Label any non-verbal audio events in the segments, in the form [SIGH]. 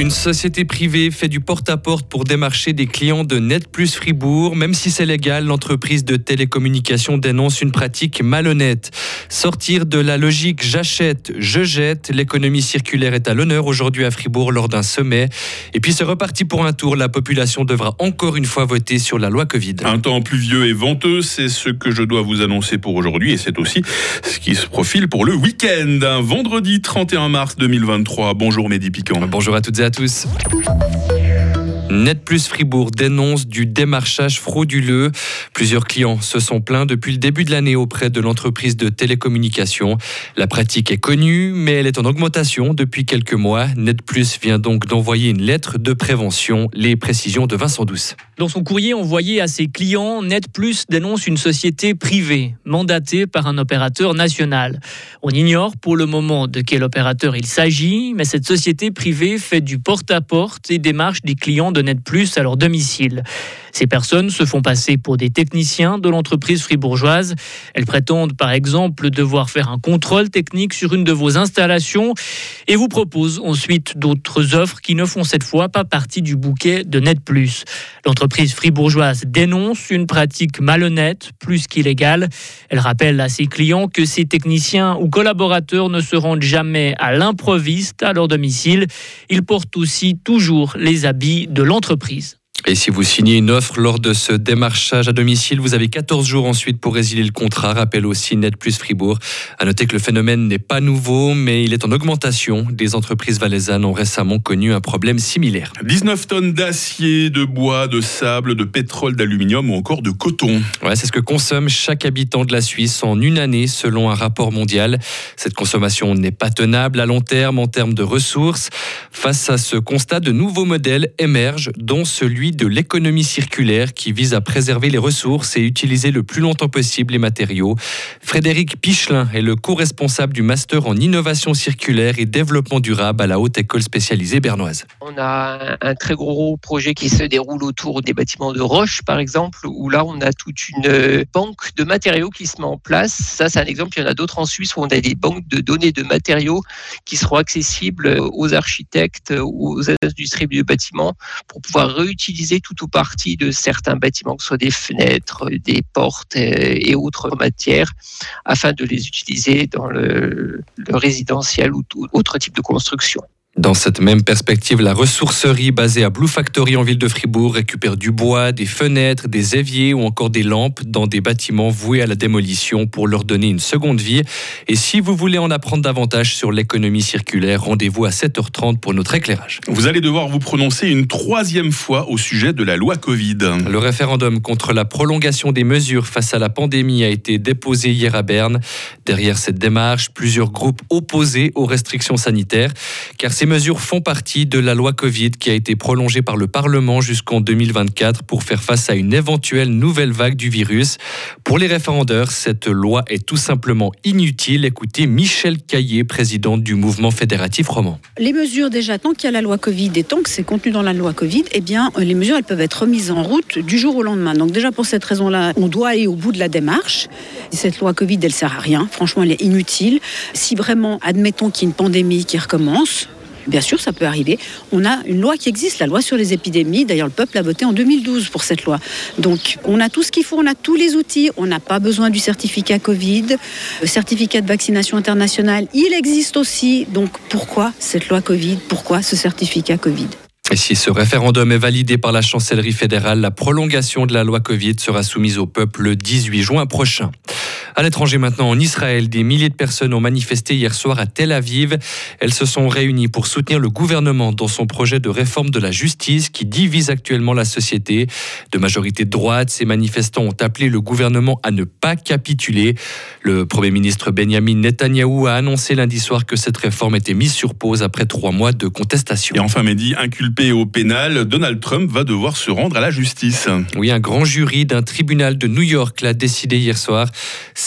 Une société privée fait du porte-à-porte pour démarcher des clients de Net Plus Fribourg. Même si c'est légal, l'entreprise de télécommunications dénonce une pratique malhonnête. Sortir de la logique j'achète, je jette, l'économie circulaire est à l'honneur aujourd'hui à Fribourg lors d'un sommet. Et puis c'est reparti pour un tour. La population devra encore une fois voter sur la loi Covid. Un temps pluvieux et venteux, c'est ce que je dois vous annoncer pour aujourd'hui et c'est aussi ce qui se profile pour le week-end. Vendredi 31 mars 2023. Bonjour Mehdi Piquant. Bonjour à toutes et à tous. Net Plus Fribourg dénonce du démarchage frauduleux. Plusieurs clients se sont plaints depuis le début de l'année auprès de l'entreprise de télécommunications. La pratique est connue, mais elle est en augmentation depuis quelques mois. Net Plus vient donc d'envoyer une lettre de prévention. Les précisions de Vincent Douce. Dans son courrier envoyé à ses clients, Net Plus dénonce une société privée mandatée par un opérateur national. On ignore pour le moment de quel opérateur il s'agit, mais cette société privée fait du porte-à-porte et démarche des clients de Net Plus à leur domicile. Ces personnes se font passer pour des techniciens de l'entreprise fribourgeoise. Elles prétendent par exemple devoir faire un contrôle technique sur une de vos installations et vous proposent ensuite d'autres offres qui ne font cette fois pas partie du bouquet de Net Plus. L'entreprise fribourgeoise dénonce une pratique malhonnête plus qu'illégale. Elle rappelle à ses clients que ces techniciens ou collaborateurs ne se rendent jamais à l'improviste à leur domicile. Ils portent aussi toujours les habits de l'entreprise. Et si vous signez une offre lors de ce démarchage à domicile, vous avez 14 jours ensuite pour résilier le contrat, rappelle aussi Net Plus Fribourg. À noter que le phénomène n'est pas nouveau, mais il est en augmentation. Des entreprises valaisannes ont récemment connu un problème similaire. 19 tonnes d'acier, de bois, de sable, de pétrole, d'aluminium ou encore de coton. Ouais, c'est ce que consomme chaque habitant de la Suisse en une année selon un rapport mondial. Cette consommation n'est pas tenable à long terme en termes de ressources. Face à ce constat, de nouveaux modèles émergent, dont celui de l'économie circulaire qui vise à préserver les ressources et utiliser le plus longtemps possible les matériaux. Frédéric Pichelin est le co-responsable du master en innovation circulaire et développement durable à la Haute École spécialisée bernoise. On a un très gros projet qui se déroule autour des bâtiments de roche, par exemple, où là, on a toute une banque de matériaux qui se met en place. Ça, c'est un exemple. Il y en a d'autres en Suisse où on a des banques de données de matériaux qui seront accessibles aux architectes, aux industries du bâtiment pour pouvoir réutiliser tout ou partie de certains bâtiments, que ce soit des fenêtres, des portes euh, et autres matières, afin de les utiliser dans le, le résidentiel ou tout autre type de construction. Dans cette même perspective, la ressourcerie basée à Blue Factory en ville de Fribourg récupère du bois, des fenêtres, des éviers ou encore des lampes dans des bâtiments voués à la démolition pour leur donner une seconde vie. Et si vous voulez en apprendre davantage sur l'économie circulaire, rendez-vous à 7h30 pour notre éclairage. Vous allez devoir vous prononcer une troisième fois au sujet de la loi Covid. Le référendum contre la prolongation des mesures face à la pandémie a été déposé hier à Berne. Derrière cette démarche, plusieurs groupes opposés aux restrictions sanitaires, car ces mesures font partie de la loi Covid qui a été prolongée par le Parlement jusqu'en 2024 pour faire face à une éventuelle nouvelle vague du virus. Pour les référendaires, cette loi est tout simplement inutile. Écoutez Michel Caillé, président du mouvement fédératif roman. Les mesures, déjà, tant qu'il y a la loi Covid et tant que c'est contenu dans la loi Covid, eh bien, les mesures, elles peuvent être remises en route du jour au lendemain. Donc déjà, pour cette raison-là, on doit aller au bout de la démarche. Cette loi Covid, elle sert à rien. Franchement, elle est inutile. Si vraiment, admettons qu'il y ait une pandémie qui recommence, Bien sûr, ça peut arriver. On a une loi qui existe, la loi sur les épidémies. D'ailleurs, le peuple a voté en 2012 pour cette loi. Donc, on a tout ce qu'il faut, on a tous les outils. On n'a pas besoin du certificat Covid, le certificat de vaccination internationale. Il existe aussi. Donc, pourquoi cette loi Covid? Pourquoi ce certificat Covid? Et si ce référendum est validé par la chancellerie fédérale, la prolongation de la loi Covid sera soumise au peuple le 18 juin prochain. À l'étranger maintenant, en Israël, des milliers de personnes ont manifesté hier soir à Tel Aviv. Elles se sont réunies pour soutenir le gouvernement dans son projet de réforme de la justice qui divise actuellement la société. De majorité de droite, ces manifestants ont appelé le gouvernement à ne pas capituler. Le Premier ministre Benjamin Netanyahou a annoncé lundi soir que cette réforme était mise sur pause après trois mois de contestation. Et enfin, Mehdi, inculpé au pénal, Donald Trump va devoir se rendre à la justice. Oui, un grand jury d'un tribunal de New York l'a décidé hier soir.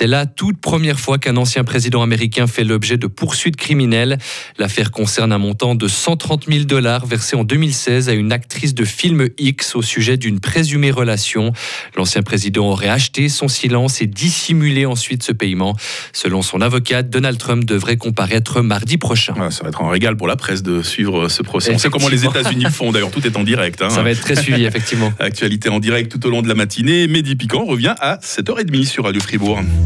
C'est la toute première fois qu'un ancien président américain fait l'objet de poursuites criminelles. L'affaire concerne un montant de 130 000 dollars versé en 2016 à une actrice de film X au sujet d'une présumée relation. L'ancien président aurait acheté son silence et dissimulé ensuite ce paiement. Selon son avocat, Donald Trump devrait comparaître mardi prochain. ça va être un régal pour la presse de suivre ce procès. On sait comment les États-Unis font. D'ailleurs, tout est en direct. Hein. Ça va être très suivi, effectivement. [LAUGHS] Actualité en direct tout au long de la matinée. Mehdi Piquant revient à 7h30 sur Radio Fribourg.